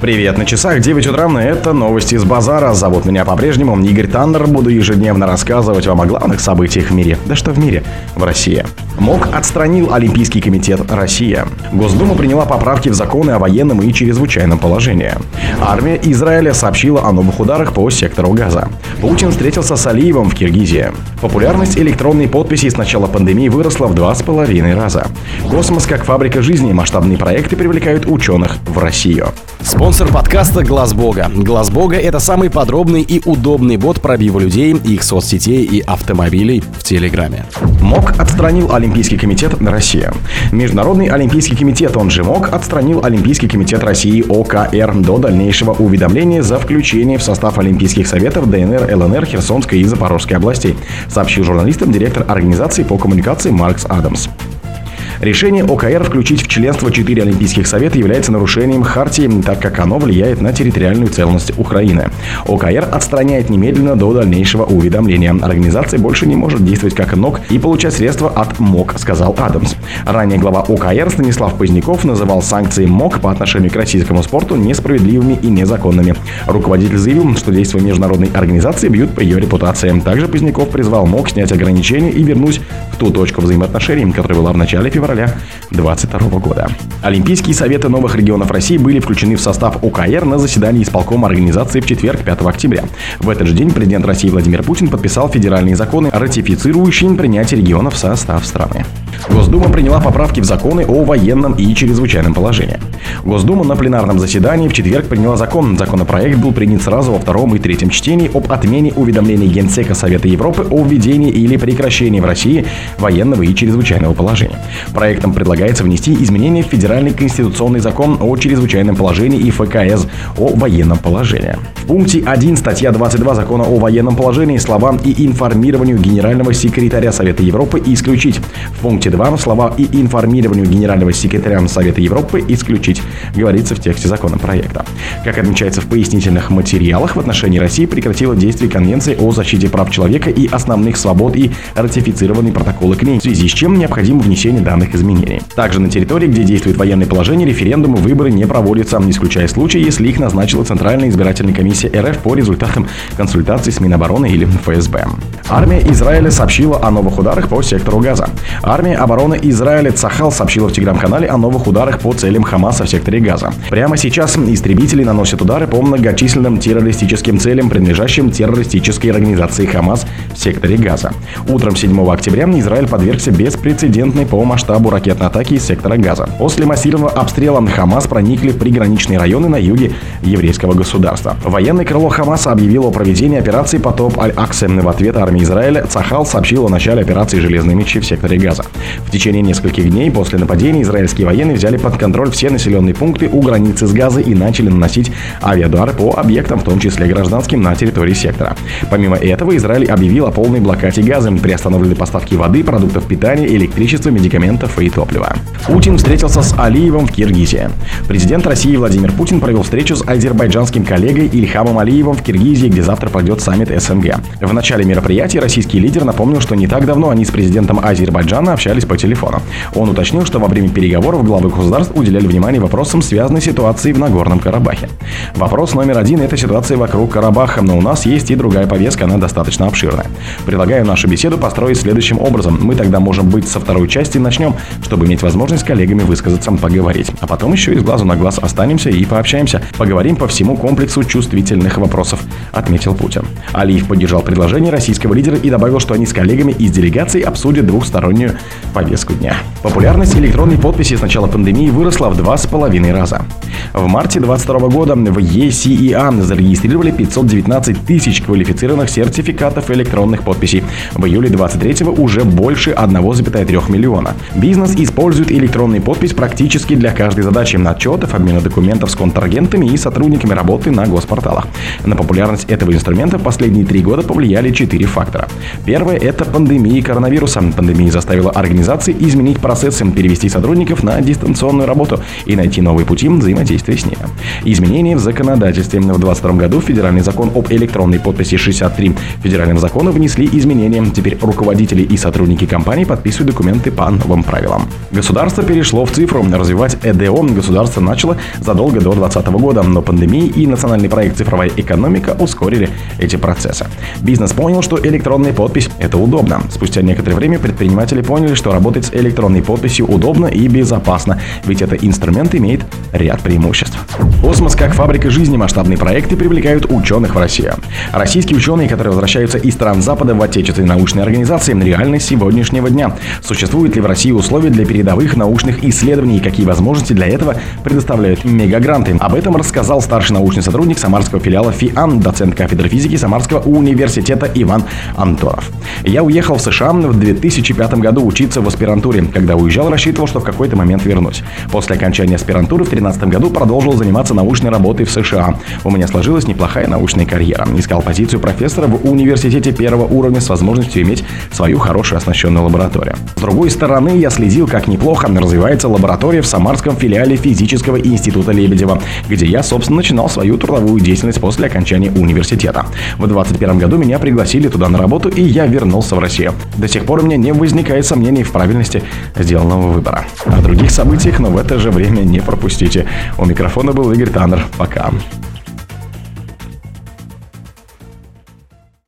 Привет, на часах 9 утра, это новости с базара. Зовут меня по-прежнему Игорь Таннер. Буду ежедневно рассказывать вам о главных событиях в мире. Да что в мире? В России. МОК отстранил Олимпийский комитет Россия. Госдума приняла поправки в законы о военном и чрезвычайном положении. Армия Израиля сообщила о новых ударах по сектору газа. Путин встретился с Алиевым в Киргизии. Популярность электронной подписи с начала пандемии выросла в два с половиной раза. Космос как фабрика жизни. Масштабные проекты привлекают ученых в Россию. Спонсор подкаста Глаз Бога. Глаз Бога это самый подробный и удобный бот пробива людей, их соцсетей и автомобилей в Телеграме. МОК отстранил Олимпийский комитет России. Международный Олимпийский комитет, он же МОК, отстранил Олимпийский комитет России ОКР до дальнейшего уведомления за включение в состав Олимпийских советов ДНР, ЛНР, Херсонской и Запорожской областей, сообщил журналистам директор организации по коммуникации Маркс Адамс. Решение ОКР включить в членство четыре Олимпийских совета является нарушением Хартии, так как оно влияет на территориальную целостность Украины. ОКР отстраняет немедленно до дальнейшего уведомления. Организация больше не может действовать как НОК и получать средства от МОК, сказал Адамс. Ранее глава ОКР Станислав Поздняков называл санкции МОК по отношению к российскому спорту несправедливыми и незаконными. Руководитель заявил, что действия международной организации бьют по ее репутации. Также Поздняков призвал МОК снять ограничения и вернуть в ту точку взаимоотношений, которая была в начале февраля февраля 2022 года. Олимпийские советы новых регионов России были включены в состав ОКР на заседании исполкома организации в четверг 5 октября. В этот же день президент России Владимир Путин подписал федеральные законы, ратифицирующие принятие регионов в состав страны. Госдума приняла поправки в законы о военном и чрезвычайном положении. Госдума на пленарном заседании в четверг приняла закон. Законопроект был принят сразу во втором и третьем чтении об отмене уведомлений Генсека Совета Европы о введении или прекращении в России военного и чрезвычайного положения. Проектом предлагается внести изменения в Федеральный конституционный закон о чрезвычайном положении и ФКС о военном положении. В пункте 1 статья 22 закона о военном положении слова «и информированию генерального секретаря Совета Европы» исключить. В пункте 2 слова «и информированию генерального секретаря Совета Европы» исключить, говорится в тексте законопроекта. Как отмечается в пояснительных материалах, в отношении России прекратила действие Конвенции о защите прав человека и основных свобод и ратифицированные протоколы к ней, в связи с чем необходимо внесение данных формальных изменений. Также на территории, где действует военное положение, референдумы, выборы не проводятся, исключая случаи, если их назначила Центральная избирательная комиссия РФ по результатам консультаций с Минобороны или ФСБ. Армия Израиля сообщила о новых ударах по сектору Газа. Армия обороны Израиля Цахал сообщила в телеграм-канале о новых ударах по целям Хамаса в секторе Газа. Прямо сейчас истребители наносят удары по многочисленным террористическим целям, принадлежащим террористической организации Хамас в секторе Газа. Утром 7 октября Израиль подвергся беспрецедентной по масштабу масштабу ракетной атаки из сектора Газа. После массированного обстрела Хамас проникли в приграничные районы на юге еврейского государства. Военное крыло Хамаса объявило о проведении операции «Потоп Аль-Аксе». В ответ армии Израиля Цахал сообщил о начале операции «Железные мечи» в секторе Газа. В течение нескольких дней после нападения израильские военные взяли под контроль все населенные пункты у границы с Газой и начали наносить авиадары по объектам, в том числе гражданским, на территории сектора. Помимо этого, Израиль объявил о полной блокаде газа, приостановлены поставки воды, продуктов питания, электричества, медикаментов и топлива. Путин встретился с Алиевым в Киргизии. Президент России Владимир Путин провел встречу с азербайджанским коллегой Ильхамом Алиевым в Киргизии, где завтра пройдет саммит СНГ. В начале мероприятия российский лидер напомнил, что не так давно они с президентом Азербайджана общались по телефону. Он уточнил, что во время переговоров главы государств уделяли внимание вопросам, связанным с ситуацией в Нагорном Карабахе. Вопрос номер один – это ситуация вокруг Карабаха, но у нас есть и другая повестка, она достаточно обширная. Предлагаю нашу беседу построить следующим образом. Мы тогда можем быть со второй части начнем чтобы иметь возможность с коллегами высказаться, поговорить. А потом еще и с глазу на глаз останемся и пообщаемся. Поговорим по всему комплексу чувствительных вопросов, отметил Путин. Алиев поддержал предложение российского лидера и добавил, что они с коллегами из делегации обсудят двухстороннюю повестку дня. Популярность электронной подписи с начала пандемии выросла в два с половиной раза. В марте 2022 года в ECEA зарегистрировали 519 тысяч квалифицированных сертификатов электронных подписей. В июле 23 уже больше 1,3 миллиона. Бизнес использует электронный подпись практически для каждой задачи отчетов, обмена документов с контрагентами и сотрудниками работы на госпорталах. На популярность этого инструмента в последние три года повлияли четыре фактора. Первое – это пандемия коронавируса. Пандемия заставила организации изменить процессы, перевести сотрудников на дистанционную работу и найти новые пути взаимодействия действий с ними. Изменения в законодательстве. В 2022 году Федеральный закон об электронной подписи 63 федеральным законом внесли изменения. Теперь руководители и сотрудники компаний подписывают документы по новым правилам. Государство перешло в цифру. Развивать ЭДО государство начало задолго до 2020 года, но пандемия и национальный проект «Цифровая экономика» ускорили эти процессы. Бизнес понял, что электронная подпись – это удобно. Спустя некоторое время предприниматели поняли, что работать с электронной подписью удобно и безопасно, ведь этот инструмент имеет ряд преимуществ. Космос как фабрика жизни масштабные проекты привлекают ученых в Россию. Российские ученые, которые возвращаются из стран Запада в отечественные научные организации, реальность сегодняшнего дня. Существуют ли в России условия для передовых научных исследований и какие возможности для этого предоставляют мегагранты? Об этом рассказал старший научный сотрудник самарского филиала ФИАН, доцент кафедры физики Самарского университета Иван Антонов. Я уехал в США в 2005 году учиться в аспирантуре. Когда уезжал, рассчитывал, что в какой-то момент вернусь. После окончания аспирантуры в 2013 году продолжил заниматься научной работой в США. У меня сложилась неплохая научная карьера. Искал позицию профессора в университете первого уровня с возможностью иметь свою хорошую оснащенную лабораторию. С другой стороны, я следил, как неплохо развивается лаборатория в самарском филиале физического института Лебедева, где я, собственно, начинал свою трудовую деятельность после окончания университета. В 2021 году меня пригласили туда на работу, и я вернулся в Россию. До сих пор у меня не возникает сомнений в правильности сделанного выбора. О других событиях, но в это же время не пропустите. У микрофона был Игорь Таннер. Пока.